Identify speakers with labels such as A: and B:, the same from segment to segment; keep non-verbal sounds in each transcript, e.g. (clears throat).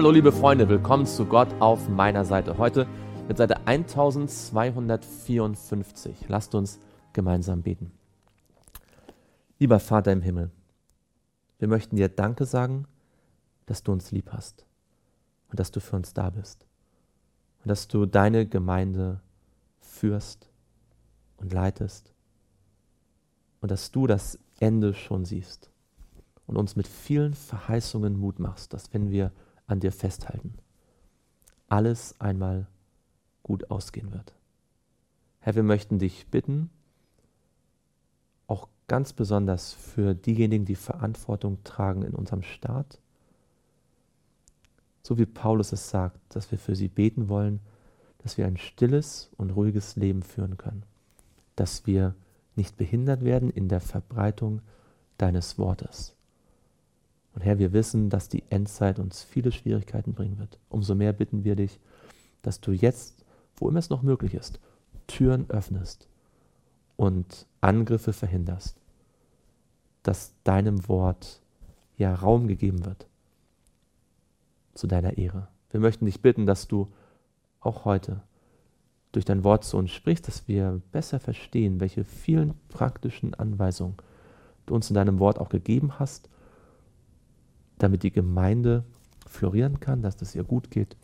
A: Hallo liebe Freunde, willkommen zu Gott auf meiner Seite. Heute mit Seite 1254. Lasst uns gemeinsam beten. Lieber Vater im Himmel, wir möchten dir Danke sagen, dass du uns lieb hast und dass du für uns da bist und dass du deine Gemeinde führst und leitest und dass du das Ende schon siehst und uns mit vielen Verheißungen Mut machst, dass wenn wir an dir festhalten. Alles einmal gut ausgehen wird. Herr, wir möchten dich bitten, auch ganz besonders für diejenigen, die Verantwortung tragen in unserem Staat, so wie Paulus es sagt, dass wir für sie beten wollen, dass wir ein stilles und ruhiges Leben führen können, dass wir nicht behindert werden in der Verbreitung deines Wortes. Und Herr, wir wissen, dass die Endzeit uns viele Schwierigkeiten bringen wird. Umso mehr bitten wir dich, dass du jetzt, wo immer es noch möglich ist, Türen öffnest und Angriffe verhinderst, dass deinem Wort ja Raum gegeben wird zu deiner Ehre. Wir möchten dich bitten, dass du auch heute durch dein Wort zu uns sprichst, dass wir besser verstehen, welche vielen praktischen Anweisungen du uns in deinem Wort auch gegeben hast damit die Gemeinde florieren kann, dass es ihr gut geht.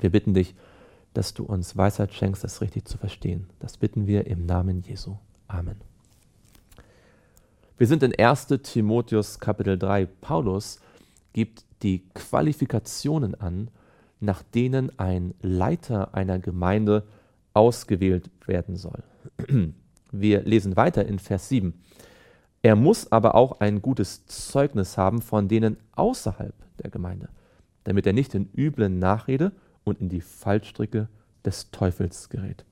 A: Wir bitten dich, dass du uns Weisheit schenkst, das richtig zu verstehen. Das bitten wir im Namen Jesu. Amen. Wir sind in 1 Timotheus Kapitel 3. Paulus gibt die Qualifikationen an, nach denen ein Leiter einer Gemeinde ausgewählt werden soll. Wir lesen weiter in Vers 7. Er muss aber auch ein gutes Zeugnis haben von denen außerhalb der Gemeinde, damit er nicht in üblen Nachrede und in die Fallstricke des Teufels gerät.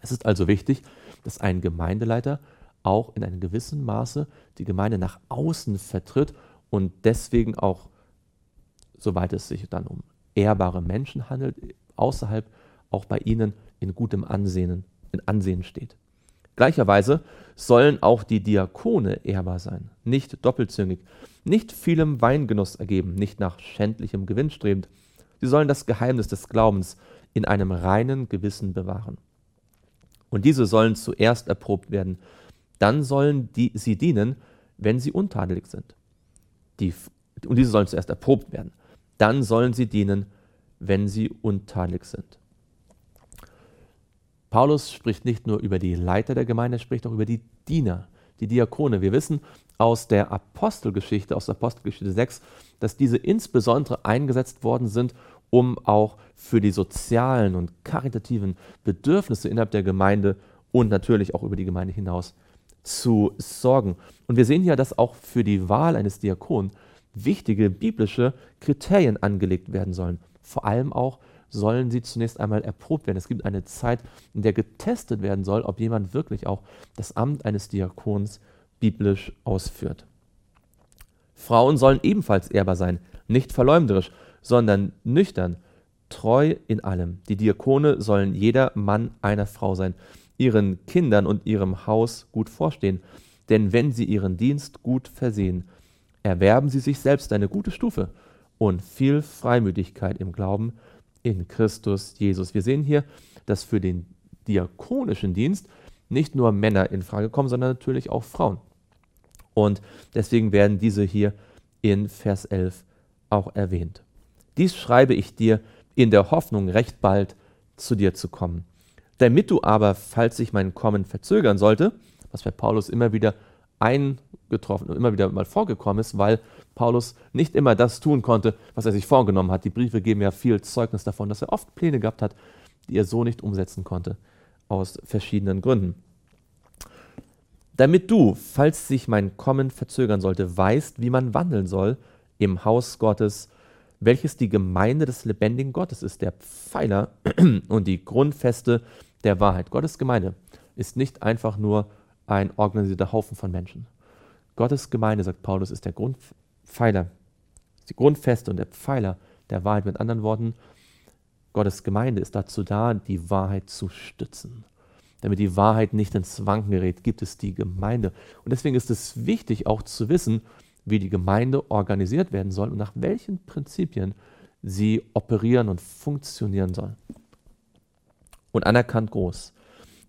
A: Es ist also wichtig, dass ein Gemeindeleiter auch in einem gewissen Maße die Gemeinde nach außen vertritt und deswegen auch, soweit es sich dann um ehrbare Menschen handelt, außerhalb auch bei ihnen in gutem Ansehen, in Ansehen steht. Gleicherweise sollen auch die Diakone ehrbar sein, nicht doppelzüngig, nicht vielem Weingenuss ergeben, nicht nach schändlichem Gewinn strebend. Sie sollen das Geheimnis des Glaubens in einem reinen Gewissen bewahren. Und diese sollen zuerst erprobt werden. Dann sollen die, sie dienen, wenn sie untadelig sind. Die, und diese sollen zuerst erprobt werden. Dann sollen sie dienen, wenn sie untadelig sind. Paulus spricht nicht nur über die Leiter der Gemeinde, er spricht auch über die Diener, die Diakone. Wir wissen aus der Apostelgeschichte, aus der Apostelgeschichte 6, dass diese insbesondere eingesetzt worden sind, um auch für die sozialen und karitativen Bedürfnisse innerhalb der Gemeinde und natürlich auch über die Gemeinde hinaus zu sorgen. Und wir sehen ja, dass auch für die Wahl eines Diakon wichtige biblische Kriterien angelegt werden sollen. Vor allem auch sollen sie zunächst einmal erprobt werden. Es gibt eine Zeit, in der getestet werden soll, ob jemand wirklich auch das Amt eines Diakons biblisch ausführt. Frauen sollen ebenfalls ehrbar sein, nicht verleumderisch, sondern nüchtern, treu in allem. Die Diakone sollen jeder Mann einer Frau sein, ihren Kindern und ihrem Haus gut vorstehen. Denn wenn sie ihren Dienst gut versehen, erwerben sie sich selbst eine gute Stufe und viel Freimütigkeit im Glauben in Christus Jesus. Wir sehen hier, dass für den diakonischen Dienst nicht nur Männer in Frage kommen, sondern natürlich auch Frauen. Und deswegen werden diese hier in Vers 11 auch erwähnt. Dies schreibe ich dir in der Hoffnung, recht bald zu dir zu kommen. Damit du aber, falls sich mein Kommen verzögern sollte, was bei Paulus immer wieder eingetroffen und immer wieder mal vorgekommen ist, weil Paulus nicht immer das tun konnte, was er sich vorgenommen hat. Die Briefe geben ja viel Zeugnis davon, dass er oft Pläne gehabt hat, die er so nicht umsetzen konnte, aus verschiedenen Gründen. Damit du, falls sich mein Kommen verzögern sollte, weißt, wie man wandeln soll im Haus Gottes, welches die Gemeinde des lebendigen Gottes ist, der Pfeiler (clears throat) und die Grundfeste der Wahrheit. Gottes Gemeinde ist nicht einfach nur ein organisierter Haufen von Menschen. Gottes Gemeinde, sagt Paulus, ist der Grundpfeiler, die Grundfeste und der Pfeiler der Wahrheit. Mit anderen Worten, Gottes Gemeinde ist dazu da, die Wahrheit zu stützen. Damit die Wahrheit nicht ins Wanken gerät, gibt es die Gemeinde. Und deswegen ist es wichtig auch zu wissen, wie die Gemeinde organisiert werden soll und nach welchen Prinzipien sie operieren und funktionieren soll. Und anerkannt groß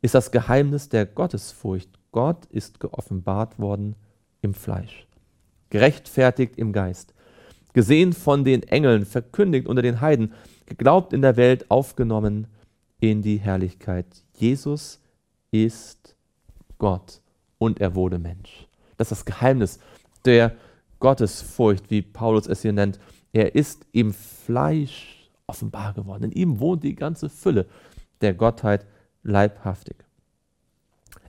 A: ist das Geheimnis der Gottesfurcht. Gott ist geoffenbart worden im Fleisch, gerechtfertigt im Geist, gesehen von den Engeln, verkündigt unter den Heiden, geglaubt in der Welt, aufgenommen in die Herrlichkeit. Jesus ist Gott und er wurde Mensch. Das ist das Geheimnis der Gottesfurcht, wie Paulus es hier nennt. Er ist im Fleisch offenbar geworden. In ihm wohnt die ganze Fülle der Gottheit leibhaftig.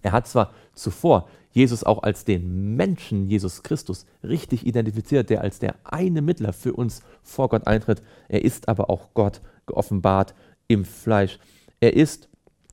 A: Er hat zwar zuvor Jesus auch als den Menschen Jesus Christus richtig identifiziert, der als der eine Mittler für uns vor Gott eintritt. Er ist aber auch Gott geoffenbart im Fleisch. Er ist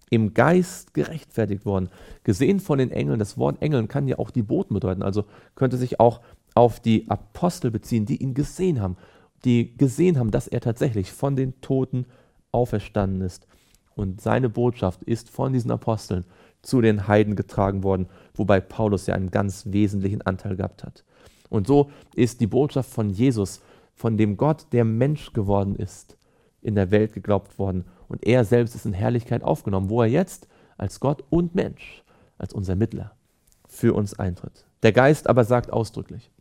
A: im Geist gerechtfertigt worden, gesehen von den Engeln. Das Wort Engeln kann ja auch die Boten bedeuten, also könnte sich auch auf die Apostel beziehen, die ihn gesehen haben, die gesehen haben, dass er tatsächlich von den Toten auferstanden ist. Und seine Botschaft ist von diesen Aposteln zu den Heiden getragen worden, wobei Paulus ja einen ganz wesentlichen Anteil gehabt hat. Und so ist die Botschaft von Jesus, von dem Gott, der Mensch geworden ist, in der Welt geglaubt worden. Und er selbst ist in Herrlichkeit aufgenommen, wo er jetzt als Gott und Mensch, als unser Mittler für uns eintritt. Der Geist aber sagt ausdrücklich,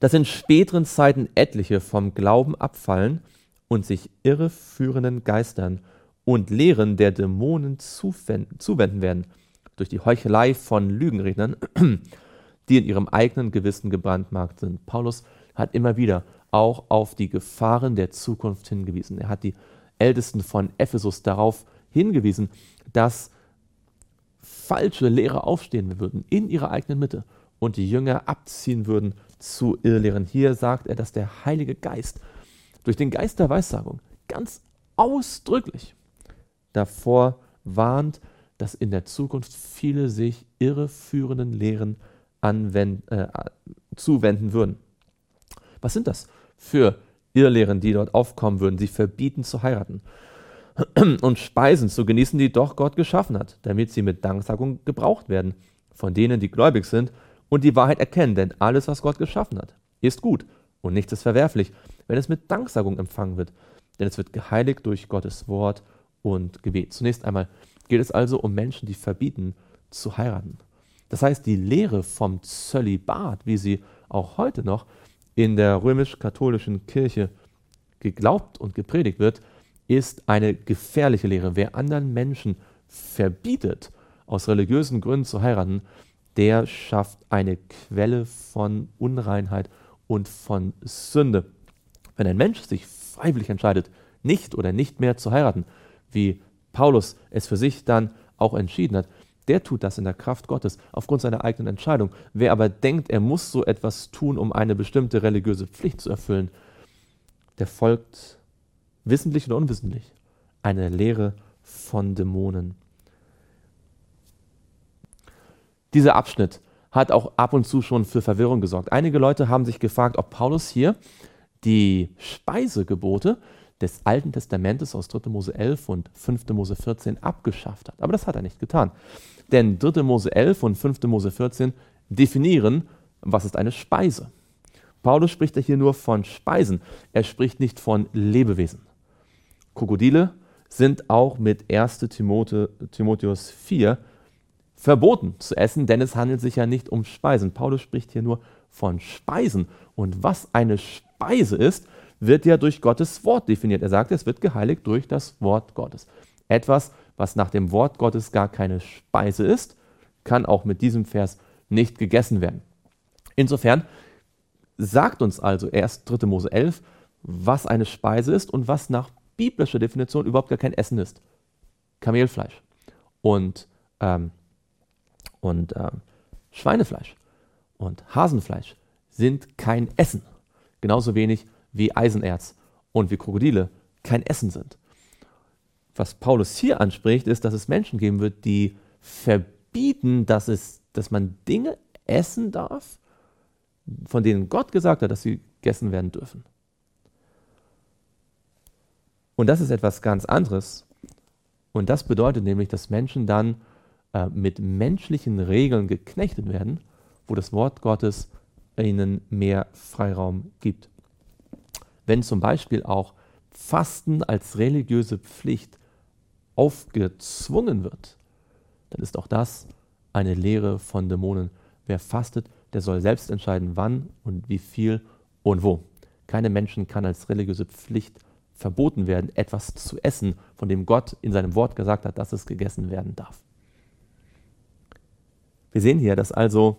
A: dass in späteren Zeiten etliche vom Glauben abfallen und sich irreführenden Geistern und Lehren der Dämonen zuwenden werden, durch die Heuchelei von Lügenrednern, (clears throat) die in ihrem eigenen Gewissen gebrandmarkt sind. Paulus hat immer wieder auch auf die Gefahren der Zukunft hingewiesen. Er hat die Ältesten von Ephesus darauf hingewiesen, dass falsche Lehrer aufstehen würden in ihrer eigenen Mitte und die Jünger abziehen würden zu Irrlehren. Hier sagt er, dass der Heilige Geist durch den Geist der Weissagung ganz ausdrücklich davor warnt, dass in der Zukunft viele sich irreführenden Lehren anwenden, äh, zuwenden würden. Was sind das für Irrlehren, die dort aufkommen würden? Sie verbieten zu heiraten (clears throat) und Speisen zu genießen, die doch Gott geschaffen hat, damit sie mit Danksagung gebraucht werden von denen, die gläubig sind und die Wahrheit erkennen. Denn alles, was Gott geschaffen hat, ist gut und nichts ist verwerflich, wenn es mit Danksagung empfangen wird. Denn es wird geheiligt durch Gottes Wort und Gebet. Zunächst einmal geht es also um Menschen, die verbieten zu heiraten. Das heißt, die Lehre vom Zölibat, wie sie auch heute noch in der römisch-katholischen Kirche geglaubt und gepredigt wird, ist eine gefährliche Lehre. Wer anderen Menschen verbietet, aus religiösen Gründen zu heiraten, der schafft eine Quelle von Unreinheit und von Sünde. Wenn ein Mensch sich freiwillig entscheidet, nicht oder nicht mehr zu heiraten, wie Paulus es für sich dann auch entschieden hat, der tut das in der Kraft Gottes aufgrund seiner eigenen Entscheidung. Wer aber denkt, er muss so etwas tun, um eine bestimmte religiöse Pflicht zu erfüllen, der folgt wissentlich oder unwissentlich eine Lehre von Dämonen. Dieser Abschnitt hat auch ab und zu schon für Verwirrung gesorgt. Einige Leute haben sich gefragt, ob Paulus hier die Speisegebote des Alten Testamentes aus 3. Mose 11 und 5. Mose 14 abgeschafft hat. Aber das hat er nicht getan. Denn 3. Mose 11 und 5. Mose 14 definieren, was ist eine Speise. Paulus spricht ja hier nur von Speisen. Er spricht nicht von Lebewesen. Krokodile sind auch mit 1. Timotheus 4 verboten zu essen, denn es handelt sich ja nicht um Speisen. Paulus spricht hier nur von Speisen. Und was eine Speise ist, wird ja durch Gottes Wort definiert. Er sagt, es wird geheiligt durch das Wort Gottes. Etwas, was nach dem Wort Gottes gar keine Speise ist, kann auch mit diesem Vers nicht gegessen werden. Insofern sagt uns also erst 3. Mose 11, was eine Speise ist und was nach biblischer Definition überhaupt gar kein Essen ist. Kamelfleisch und, ähm, und ähm, Schweinefleisch und Hasenfleisch sind kein Essen. Genauso wenig wie Eisenerz und wie Krokodile kein Essen sind. Was Paulus hier anspricht, ist, dass es Menschen geben wird, die verbieten, dass, es, dass man Dinge essen darf, von denen Gott gesagt hat, dass sie gegessen werden dürfen. Und das ist etwas ganz anderes. Und das bedeutet nämlich, dass Menschen dann äh, mit menschlichen Regeln geknechtet werden, wo das Wort Gottes ihnen mehr Freiraum gibt. Wenn zum Beispiel auch Fasten als religiöse Pflicht aufgezwungen wird, dann ist auch das eine Lehre von Dämonen. Wer fastet, der soll selbst entscheiden, wann und wie viel und wo. Keine Menschen kann als religiöse Pflicht verboten werden, etwas zu essen, von dem Gott in seinem Wort gesagt hat, dass es gegessen werden darf. Wir sehen hier, dass also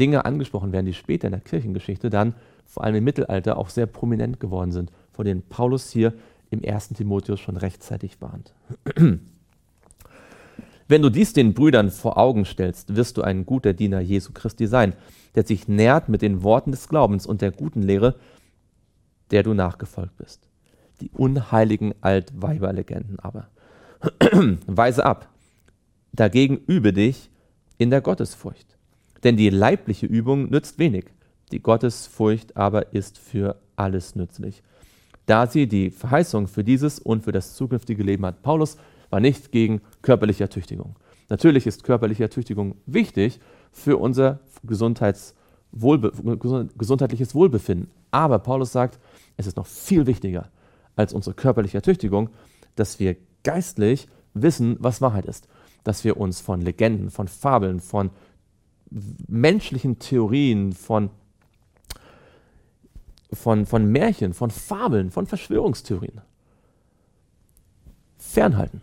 A: Dinge angesprochen werden, die später in der Kirchengeschichte dann, vor allem im Mittelalter, auch sehr prominent geworden sind, vor denen Paulus hier im 1. Timotheus schon rechtzeitig warnt. (clears throat) Wenn du dies den Brüdern vor Augen stellst, wirst du ein guter Diener Jesu Christi sein, der sich nährt mit den Worten des Glaubens und der guten Lehre, der du nachgefolgt bist. Die unheiligen Altweiberlegenden aber. (clears throat) Weise ab. Dagegen übe dich in der Gottesfurcht. Denn die leibliche Übung nützt wenig, die Gottesfurcht aber ist für alles nützlich. Da sie die Verheißung für dieses und für das zukünftige Leben hat. Paulus war nicht gegen körperliche Ertüchtigung. Natürlich ist körperliche Ertüchtigung wichtig für unser Gesundheitswohlbe gesundheitliches Wohlbefinden. Aber Paulus sagt, es ist noch viel wichtiger als unsere körperliche Ertüchtigung, dass wir geistlich wissen, was Wahrheit ist. Dass wir uns von Legenden, von Fabeln, von menschlichen Theorien, von, von, von Märchen, von Fabeln, von Verschwörungstheorien fernhalten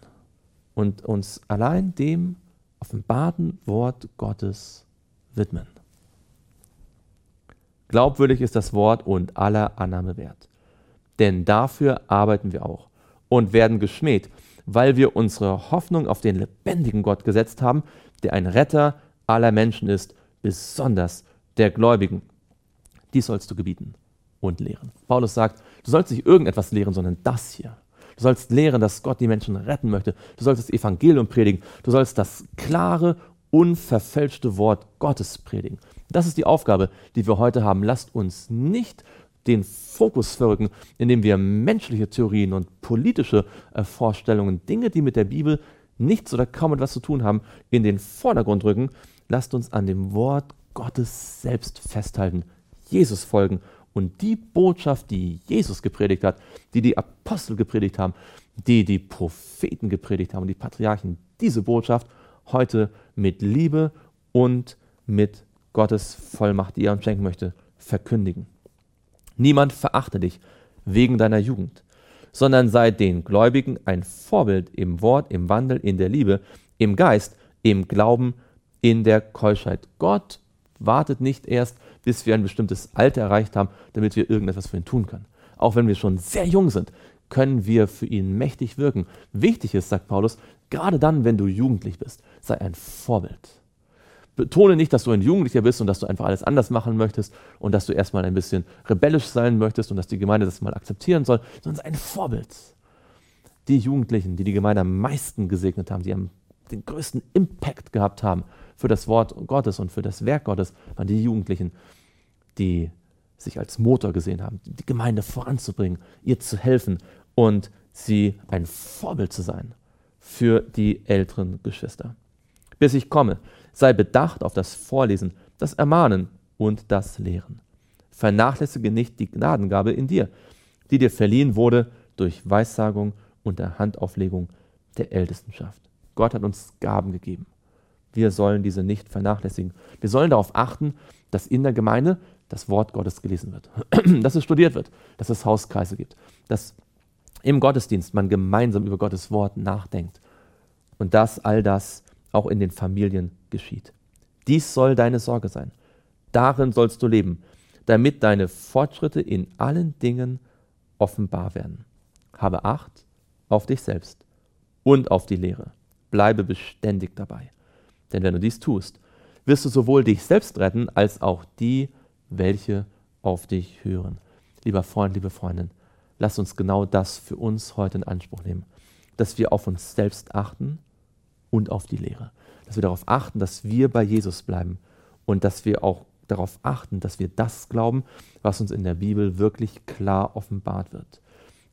A: und uns allein dem offenbarten Wort Gottes widmen. Glaubwürdig ist das Wort und aller Annahme wert. Denn dafür arbeiten wir auch und werden geschmäht, weil wir unsere Hoffnung auf den lebendigen Gott gesetzt haben, der ein Retter aller Menschen ist, besonders der Gläubigen. Dies sollst du gebieten und lehren. Paulus sagt, du sollst nicht irgendetwas lehren, sondern das hier. Du sollst lehren, dass Gott die Menschen retten möchte. Du sollst das Evangelium predigen. Du sollst das klare, unverfälschte Wort Gottes predigen. Das ist die Aufgabe, die wir heute haben. Lasst uns nicht den Fokus verrücken, indem wir menschliche Theorien und politische äh, Vorstellungen, Dinge, die mit der Bibel nichts oder kaum etwas zu tun haben, in den Vordergrund rücken. Lasst uns an dem Wort Gottes selbst festhalten, Jesus folgen und die Botschaft, die Jesus gepredigt hat, die die Apostel gepredigt haben, die die Propheten gepredigt haben und die Patriarchen, diese Botschaft heute mit Liebe und mit Gottes Vollmacht, die er uns schenken möchte, verkündigen. Niemand verachte dich wegen deiner Jugend, sondern sei den Gläubigen ein Vorbild im Wort, im Wandel, in der Liebe, im Geist, im Glauben, in der Keuschheit. Gott wartet nicht erst, bis wir ein bestimmtes Alter erreicht haben, damit wir irgendetwas für ihn tun können. Auch wenn wir schon sehr jung sind, können wir für ihn mächtig wirken. Wichtig ist, sagt Paulus, gerade dann, wenn du jugendlich bist, sei ein Vorbild. Betone nicht, dass du ein Jugendlicher bist und dass du einfach alles anders machen möchtest und dass du erstmal ein bisschen rebellisch sein möchtest und dass die Gemeinde das mal akzeptieren soll, sondern sei ein Vorbild. Die Jugendlichen, die die Gemeinde am meisten gesegnet haben, die am den größten Impact gehabt haben für das Wort Gottes und für das Werk Gottes, waren die Jugendlichen, die sich als Motor gesehen haben, die Gemeinde voranzubringen, ihr zu helfen und sie ein Vorbild zu sein für die älteren Geschwister. Bis ich komme, sei bedacht auf das Vorlesen, das Ermahnen und das Lehren. Vernachlässige nicht die Gnadengabe in dir, die dir verliehen wurde durch Weissagung und der Handauflegung der Ältestenschaft. Gott hat uns Gaben gegeben. Wir sollen diese nicht vernachlässigen. Wir sollen darauf achten, dass in der Gemeinde das Wort Gottes gelesen wird, (clears throat) dass es studiert wird, dass es Hauskreise gibt, dass im Gottesdienst man gemeinsam über Gottes Wort nachdenkt und dass all das auch in den Familien geschieht. Dies soll deine Sorge sein. Darin sollst du leben, damit deine Fortschritte in allen Dingen offenbar werden. Habe Acht auf dich selbst und auf die Lehre bleibe beständig dabei. Denn wenn du dies tust, wirst du sowohl dich selbst retten, als auch die, welche auf dich hören. Lieber Freund, liebe Freundin, lass uns genau das für uns heute in Anspruch nehmen, dass wir auf uns selbst achten und auf die Lehre, dass wir darauf achten, dass wir bei Jesus bleiben und dass wir auch darauf achten, dass wir das glauben, was uns in der Bibel wirklich klar offenbart wird.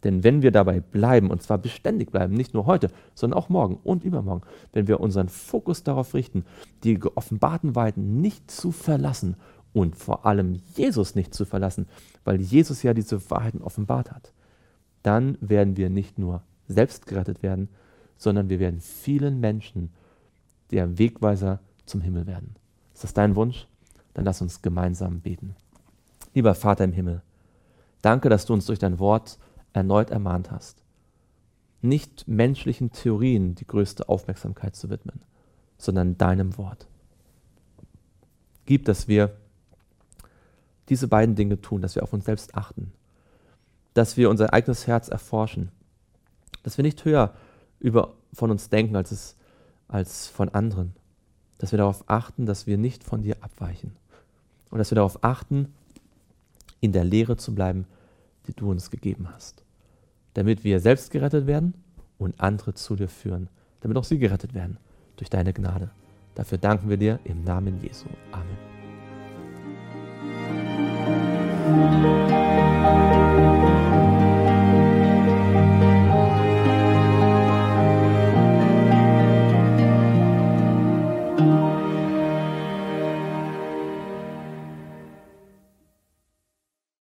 A: Denn wenn wir dabei bleiben, und zwar beständig bleiben, nicht nur heute, sondern auch morgen und übermorgen, wenn wir unseren Fokus darauf richten, die geoffenbarten Weiten nicht zu verlassen und vor allem Jesus nicht zu verlassen, weil Jesus ja diese Wahrheiten offenbart hat, dann werden wir nicht nur selbst gerettet werden, sondern wir werden vielen Menschen der Wegweiser zum Himmel werden. Ist das dein Wunsch? Dann lass uns gemeinsam beten. Lieber Vater im Himmel, danke, dass du uns durch dein Wort erneut ermahnt hast, nicht menschlichen Theorien die größte Aufmerksamkeit zu widmen, sondern deinem Wort. Gib, dass wir diese beiden Dinge tun, dass wir auf uns selbst achten, dass wir unser eigenes Herz erforschen, dass wir nicht höher über, von uns denken als, es, als von anderen, dass wir darauf achten, dass wir nicht von dir abweichen und dass wir darauf achten, in der Lehre zu bleiben, die du uns gegeben hast, damit wir selbst gerettet werden und andere zu dir führen, damit auch sie gerettet werden durch deine Gnade. Dafür danken wir dir im Namen Jesu. Amen.